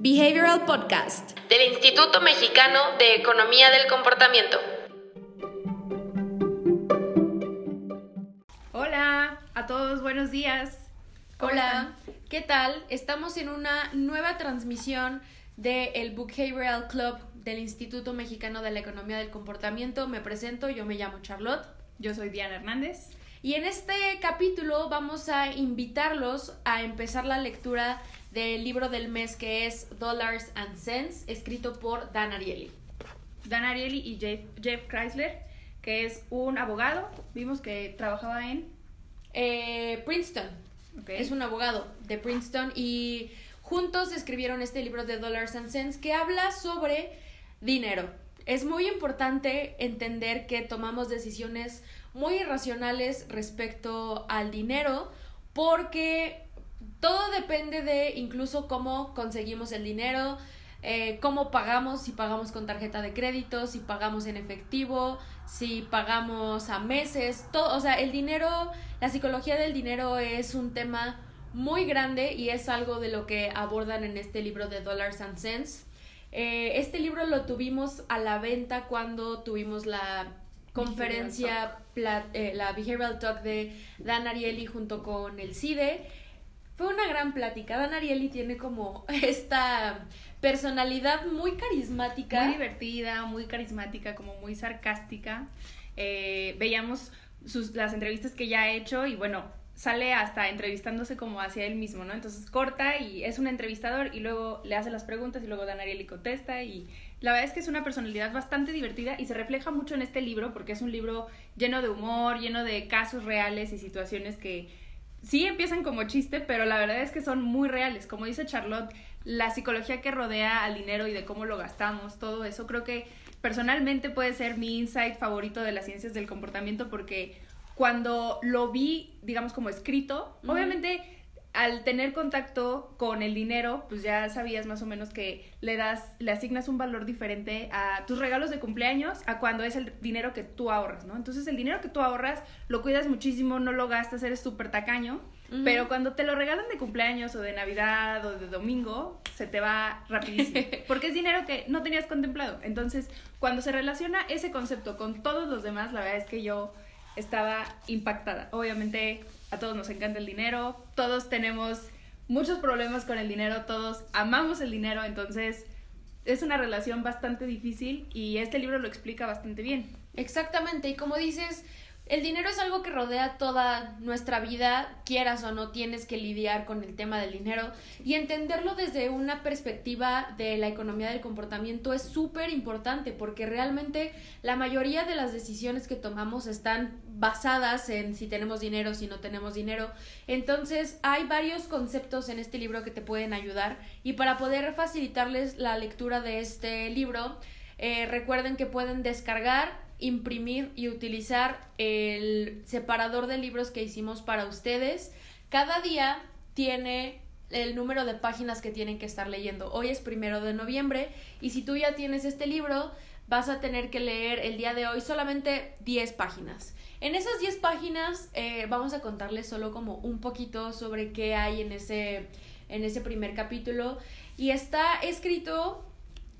Behavioral Podcast del Instituto Mexicano de Economía del Comportamiento. Hola a todos, buenos días. Hola, ¿qué tal? Estamos en una nueva transmisión del el Behavioral Club del Instituto Mexicano de la Economía del Comportamiento. Me presento, yo me llamo Charlotte. Yo soy Diana Hernández. Y en este capítulo vamos a invitarlos a empezar la lectura del libro del mes que es Dollars and Cents, escrito por Dan Ariely. Dan Ariely y Jeff, Jeff Chrysler, que es un abogado, vimos que trabajaba en... Eh, Princeton. Es un abogado de Princeton y juntos escribieron este libro de Dollars and Cents que habla sobre dinero. Es muy importante entender que tomamos decisiones muy irracionales respecto al dinero porque todo depende de incluso cómo conseguimos el dinero, eh, cómo pagamos, si pagamos con tarjeta de crédito, si pagamos en efectivo, si pagamos a meses, todo, o sea, el dinero, la psicología del dinero es un tema muy grande y es algo de lo que abordan en este libro de Dollars and Cents. Eh, este libro lo tuvimos a la venta cuando tuvimos la conferencia, eh, la Behavioral Talk de Dan Ariely junto con el CIDE. Fue una gran plática. Dan Ariely tiene como esta personalidad muy carismática. Muy divertida, muy carismática, como muy sarcástica. Eh, veíamos sus, las entrevistas que ya ha hecho y bueno, sale hasta entrevistándose como hacia él mismo, ¿no? Entonces corta y es un entrevistador y luego le hace las preguntas y luego Dan Ariely contesta y la verdad es que es una personalidad bastante divertida y se refleja mucho en este libro porque es un libro lleno de humor, lleno de casos reales y situaciones que sí empiezan como chiste, pero la verdad es que son muy reales. Como dice Charlotte, la psicología que rodea al dinero y de cómo lo gastamos, todo eso, creo que personalmente puede ser mi insight favorito de las ciencias del comportamiento porque cuando lo vi, digamos, como escrito, obviamente al tener contacto con el dinero, pues ya sabías más o menos que le das, le asignas un valor diferente a tus regalos de cumpleaños a cuando es el dinero que tú ahorras, ¿no? Entonces el dinero que tú ahorras lo cuidas muchísimo, no lo gastas, eres súper tacaño, pero cuando te lo regalan de cumpleaños o de Navidad o de domingo, se te va rapidísimo, porque es dinero que no tenías contemplado. Entonces, cuando se relaciona ese concepto con todos los demás, la verdad es que yo estaba impactada. Obviamente a todos nos encanta el dinero, todos tenemos muchos problemas con el dinero, todos amamos el dinero, entonces es una relación bastante difícil y este libro lo explica bastante bien. Exactamente, y como dices, el dinero es algo que rodea toda nuestra vida, quieras o no tienes que lidiar con el tema del dinero y entenderlo desde una perspectiva de la economía del comportamiento es súper importante porque realmente la mayoría de las decisiones que tomamos están basadas en si tenemos dinero, si no tenemos dinero. Entonces hay varios conceptos en este libro que te pueden ayudar y para poder facilitarles la lectura de este libro, eh, recuerden que pueden descargar imprimir y utilizar el separador de libros que hicimos para ustedes. Cada día tiene el número de páginas que tienen que estar leyendo. Hoy es primero de noviembre y si tú ya tienes este libro, vas a tener que leer el día de hoy solamente 10 páginas. En esas 10 páginas eh, vamos a contarles solo como un poquito sobre qué hay en ese, en ese primer capítulo y está escrito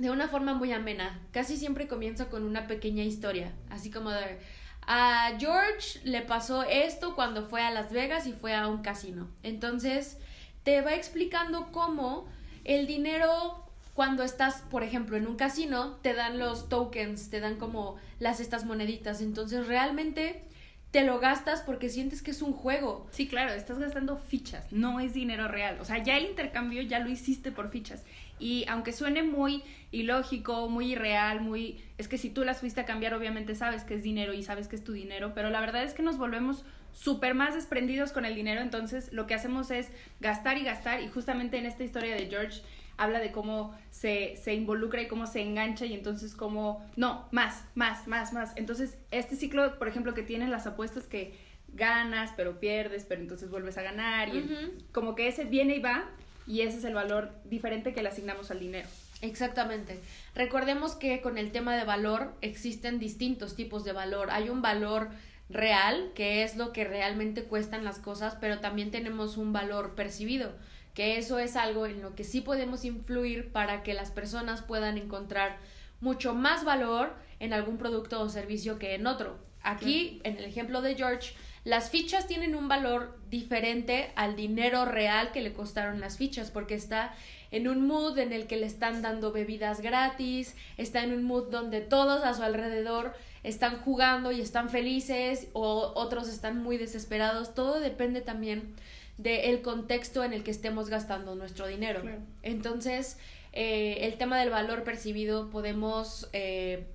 de una forma muy amena. Casi siempre comienza con una pequeña historia, así como de a George le pasó esto cuando fue a Las Vegas y fue a un casino. Entonces, te va explicando cómo el dinero cuando estás, por ejemplo, en un casino, te dan los tokens, te dan como las estas moneditas. Entonces, realmente te lo gastas porque sientes que es un juego. Sí, claro, estás gastando fichas, no es dinero real. O sea, ya el intercambio ya lo hiciste por fichas. Y aunque suene muy ilógico, muy irreal, muy... Es que si tú las fuiste a cambiar, obviamente sabes que es dinero y sabes que es tu dinero, pero la verdad es que nos volvemos súper más desprendidos con el dinero, entonces lo que hacemos es gastar y gastar y justamente en esta historia de George habla de cómo se, se involucra y cómo se engancha y entonces cómo, no, más, más, más, más. Entonces este ciclo, por ejemplo, que tienen las apuestas que ganas, pero pierdes, pero entonces vuelves a ganar y como que ese viene y va y ese es el valor diferente que le asignamos al dinero. Exactamente. Recordemos que con el tema de valor existen distintos tipos de valor. Hay un valor real, que es lo que realmente cuestan las cosas, pero también tenemos un valor percibido, que eso es algo en lo que sí podemos influir para que las personas puedan encontrar mucho más valor en algún producto o servicio que en otro. Aquí, en el ejemplo de George, las fichas tienen un valor diferente al dinero real que le costaron las fichas, porque está en un mood en el que le están dando bebidas gratis, está en un mood donde todos a su alrededor están jugando y están felices o otros están muy desesperados. Todo depende también del contexto en el que estemos gastando nuestro dinero. Entonces, eh, el tema del valor percibido podemos eh,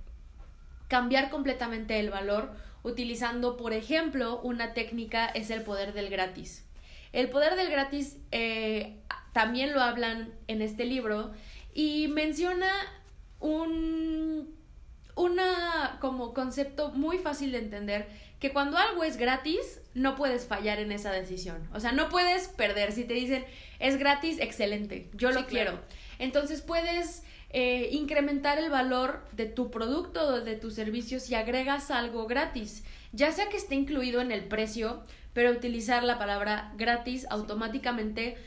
cambiar completamente el valor utilizando, por ejemplo, una técnica es el poder del gratis. El poder del gratis eh, también lo hablan en este libro y menciona un una como concepto muy fácil de entender que cuando algo es gratis no puedes fallar en esa decisión. O sea, no puedes perder. Si te dicen es gratis, excelente, yo lo quiero. Entonces puedes eh, incrementar el valor de tu producto o de tu servicio si agregas algo gratis, ya sea que esté incluido en el precio, pero utilizar la palabra gratis automáticamente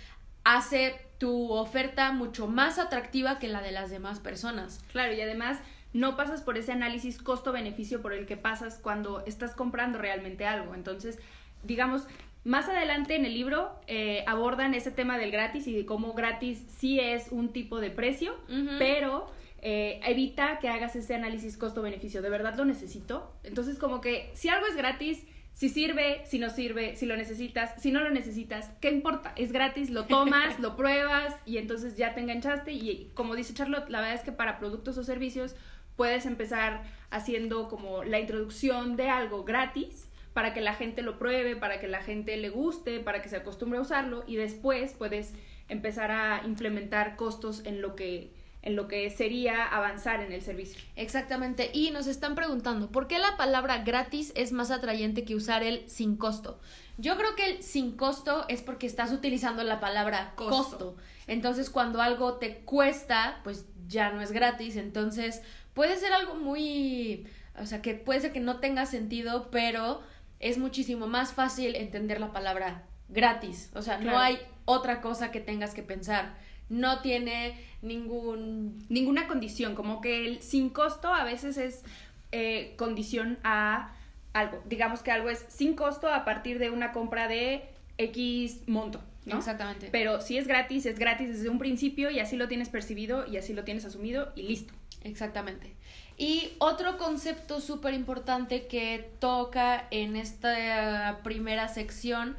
hace tu oferta mucho más atractiva que la de las demás personas. Claro, y además no pasas por ese análisis costo-beneficio por el que pasas cuando estás comprando realmente algo. Entonces, digamos, más adelante en el libro eh, abordan ese tema del gratis y de cómo gratis sí es un tipo de precio, pero eh, evita que hagas ese análisis costo-beneficio. ¿De verdad lo necesito? Entonces, como que si algo es gratis, si sirve, si no sirve, si lo necesitas, si no lo necesitas, ¿qué importa? Es gratis, lo tomas, lo pruebas y entonces ya te enganchaste. Y como dice Charlotte, la verdad es que para productos o servicios puedes empezar haciendo como la introducción de algo gratis para que la gente lo pruebe, para que la gente le guste, para que se acostumbre a usarlo y después puedes empezar a implementar costos en lo que en lo que sería avanzar en el servicio. Exactamente. Y nos están preguntando, ¿por qué la palabra gratis es más atrayente que usar el sin costo? Yo creo que el sin costo es porque estás utilizando la palabra costo. costo. Entonces, cuando algo te cuesta, pues ya no es gratis. Entonces, puede ser algo muy, o sea, que puede ser que no tenga sentido, pero es muchísimo más fácil entender la palabra gratis. O sea, no hay otra cosa que tengas que pensar. No tiene ningún... Ninguna condición, como que el sin costo a veces es eh, condición a algo. Digamos que algo es sin costo a partir de una compra de X monto. ¿no? Exactamente. Pero si es gratis, es gratis desde un principio y así lo tienes percibido y así lo tienes asumido y listo. Exactamente. Y otro concepto súper importante que toca en esta primera sección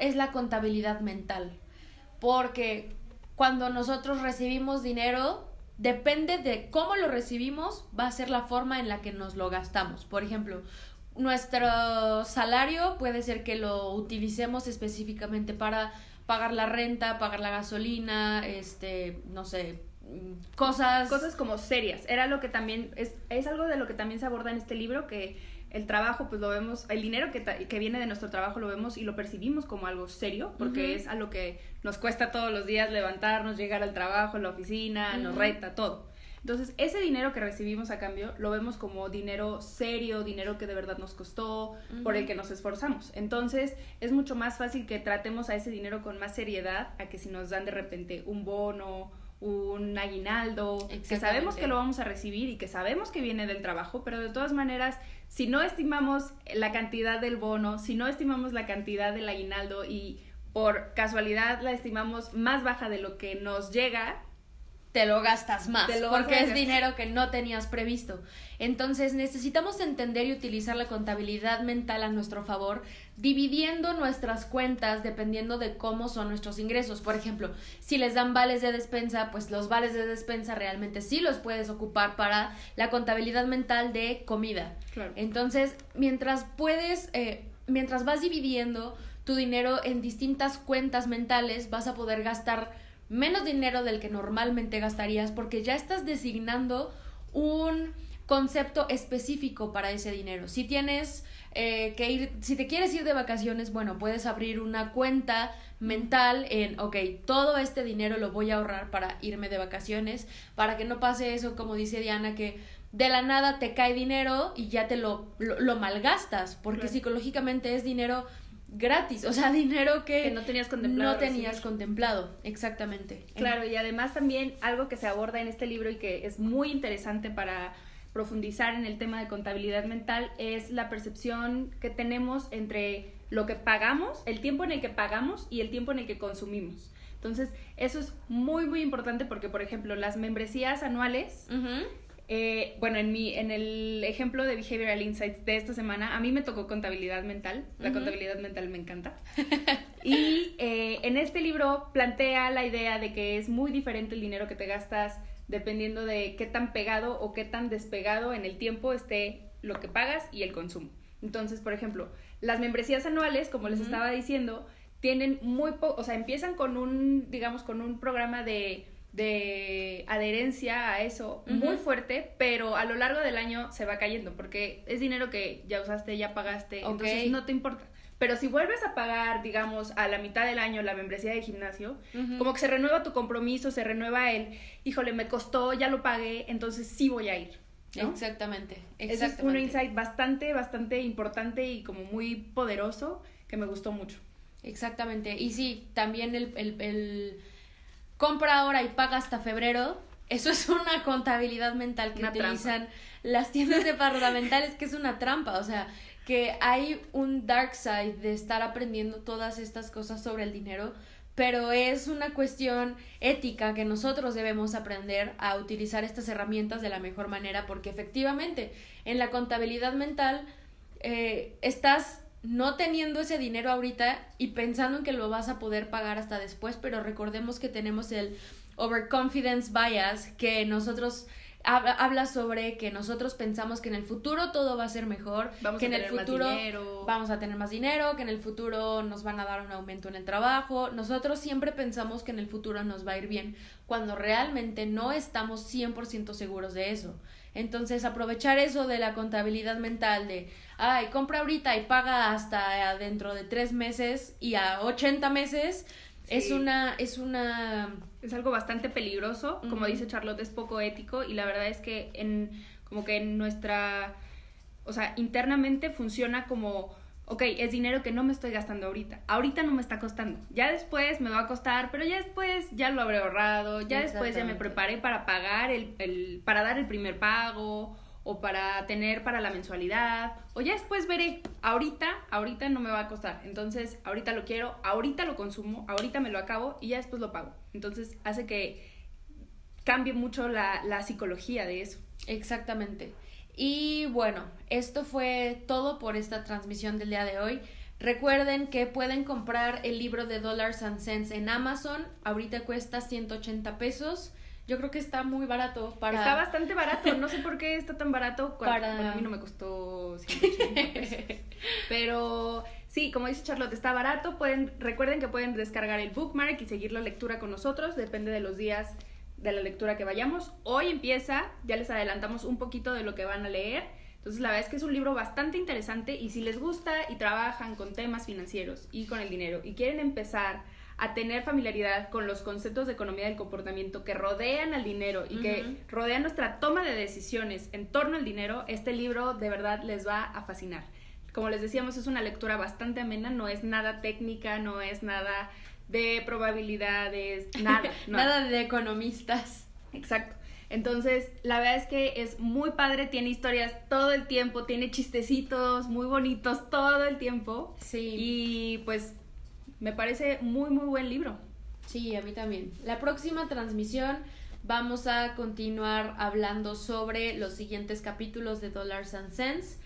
es la contabilidad mental. Porque cuando nosotros recibimos dinero, depende de cómo lo recibimos, va a ser la forma en la que nos lo gastamos. Por ejemplo, nuestro salario puede ser que lo utilicemos específicamente para pagar la renta, pagar la gasolina, este, no sé, cosas... Cosas como serias. Era lo que también, es, es algo de lo que también se aborda en este libro, que el trabajo, pues lo vemos, el dinero que, que viene de nuestro trabajo lo vemos y lo percibimos como algo serio, porque es a lo que nos cuesta todos los días levantarnos, llegar al trabajo, la oficina, nos reta, todo. Entonces, ese dinero que recibimos a cambio lo vemos como dinero serio, dinero que de verdad nos costó, por el que nos esforzamos. Entonces, es mucho más fácil que tratemos a ese dinero con más seriedad a que si nos dan de repente un bono un aguinaldo, que sabemos que lo vamos a recibir y que sabemos que viene del trabajo, pero de todas maneras, si no estimamos la cantidad del bono, si no estimamos la cantidad del aguinaldo y por casualidad la estimamos más baja de lo que nos llega, te lo gastas más, porque es dinero que no tenías previsto. Entonces necesitamos entender y utilizar la contabilidad mental a nuestro favor, dividiendo nuestras cuentas dependiendo de cómo son nuestros ingresos. Por ejemplo, si les dan vales de despensa, pues los vales de despensa realmente sí los puedes ocupar para la contabilidad mental de comida. Entonces, mientras puedes, eh, mientras vas dividiendo tu dinero en distintas cuentas mentales, vas a poder gastar menos dinero del que normalmente gastarías porque ya estás designando un concepto específico para ese dinero. Si tienes eh, que ir, si te quieres ir de vacaciones, bueno, puedes abrir una cuenta mental en, ok, todo este dinero lo voy a ahorrar para irme de vacaciones, para que no pase eso, como dice Diana, que de la nada te cae dinero y ya te lo, lo, malgastas, porque psicológicamente es dinero gratis, o sea, dinero que, no tenías contemplado. No tenías contemplado, exactamente. Claro, y además también algo que se aborda en este libro y que es muy interesante para profundizar en el tema de contabilidad mental es la percepción que tenemos entre lo que pagamos, el tiempo en el que pagamos y el tiempo en el que consumimos. Entonces, eso es muy, muy importante porque, por ejemplo, las membresías anuales, eh, bueno, en, mi, en el ejemplo de Behavioral Insights de esta semana, a mí me tocó contabilidad mental. La contabilidad mental me encanta. y eh, en este libro plantea la idea de que es muy diferente el dinero que te gastas dependiendo de qué tan pegado o qué tan despegado en el tiempo esté lo que pagas y el consumo. Entonces, por ejemplo, las membresías anuales, como les estaba diciendo, tienen muy poco, o sea, empiezan con un, digamos, con un programa de, de adherencia a eso muy fuerte, pero a lo largo del año se va cayendo, porque es dinero que ya usaste, ya pagaste, entonces no te importa. Pero si vuelves a pagar, digamos, a la mitad del año la membresía de gimnasio, como que se renueva tu compromiso, se renueva el, híjole, me costó, ya lo pagué, entonces sí voy a ir. Exactamente, exactamente. Ese es un insight bastante, bastante importante y como muy poderoso que me gustó mucho. Exactamente. Y sí, también el, el, el compra ahora y paga hasta febrero. Eso es una contabilidad mental que utilizan las tiendas departamentales, que es una trampa. O sea, que hay un dark side de estar aprendiendo todas estas cosas sobre el dinero, pero es una cuestión ética que nosotros debemos aprender a utilizar estas herramientas de la mejor manera, porque efectivamente en la contabilidad mental eh, estás no teniendo ese dinero ahorita y pensando en que lo vas a poder pagar hasta después, pero recordemos que tenemos el overconfidence bias que nosotros habla sobre que nosotros pensamos que en el futuro todo va a ser mejor, que en el futuro vamos a tener más dinero, que en el futuro nos van a dar un aumento en el trabajo. Nosotros siempre pensamos que en el futuro nos va a ir bien, cuando realmente no estamos 100% seguros de eso. Entonces, aprovechar eso de la contabilidad mental de, ay, compra ahorita y paga hasta dentro de tres meses y a 80 meses, es una, es una es algo bastante peligroso, como dice Charlotte, es poco ético y la verdad es que en como que en nuestra, o sea, internamente funciona como, ok, es dinero que no me estoy gastando ahorita, ahorita no me está costando, ya después me va a costar, pero ya después ya lo habré ahorrado, ya después ya me preparé para pagar el, el para dar el primer pago o para tener para la mensualidad, o ya después veré, ahorita, ahorita no me va a costar, entonces ahorita lo quiero, ahorita lo consumo, ahorita me lo acabo y ya después lo pago. Entonces hace que cambie mucho la, la psicología de eso. Exactamente. Y bueno, esto fue todo por esta transmisión del día de hoy. Recuerden que pueden comprar el libro de Dollars and Cents en Amazon. Ahorita cuesta 180 pesos. Yo creo que está muy barato para... Está bastante barato, no sé por qué está tan barato. Para... Bueno, a mí no me costó 180 pesos. Pero sí, como dice Charlotte, está barato. Pueden, recuerden que pueden descargar el bookmark y seguir la lectura con nosotros, depende de los días de la lectura que vayamos. Hoy empieza, ya les adelantamos un poquito de lo que van a leer. Entonces, la verdad es que es un libro bastante interesante y si les gusta y trabajan con temas financieros y con el dinero y quieren empezar a tener familiaridad con los conceptos de economía del comportamiento que rodean al dinero y que rodean nuestra toma de decisiones en torno al dinero, este libro de verdad les va a fascinar. Como les decíamos, es una lectura bastante amena, no es nada técnica, no es nada de probabilidades, nada. nada de economistas. Exacto. Entonces, la verdad es que es muy padre, tiene historias todo el tiempo, tiene chistecitos muy bonitos todo el tiempo. Sí. Y pues me parece muy, muy buen libro. Sí, a mí también. La próxima transmisión vamos a continuar hablando sobre los siguientes capítulos de Dollars and Cents.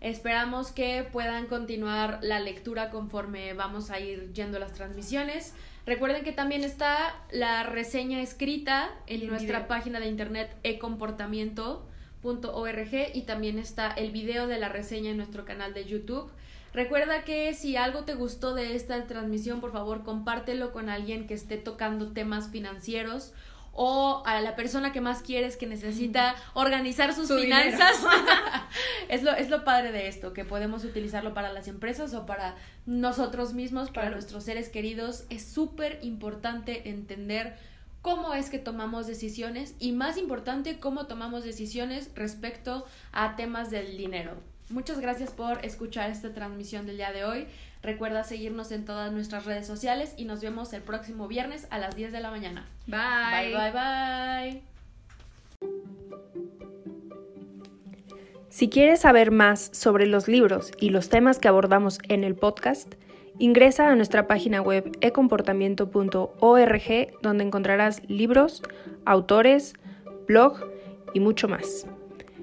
Esperamos que puedan continuar la lectura conforme vamos a ir yendo las transmisiones. Recuerden que también está la reseña escrita en nuestra página de internet ecomportamiento.org y también está el video de la reseña en nuestro canal de YouTube. Recuerda que si algo te gustó de esta transmisión, por favor, compártelo con alguien que esté tocando temas financieros o a la persona que más quieres que necesita organizar sus finanzas. es, lo, es lo padre de esto, que podemos utilizarlo para las empresas o para nosotros mismos, para nuestros seres queridos. Es súper importante entender cómo es que tomamos decisiones y más importante, cómo tomamos decisiones respecto a temas del dinero. Muchas gracias por escuchar esta transmisión del día de hoy. Recuerda seguirnos en todas nuestras redes sociales y nos vemos el próximo viernes a las 10 de la mañana. Bye. Bye, bye, bye. Si quieres saber más sobre los libros y los temas que abordamos en el podcast, ingresa a nuestra página web ecomportamiento.org donde encontrarás libros, autores, blog y mucho más.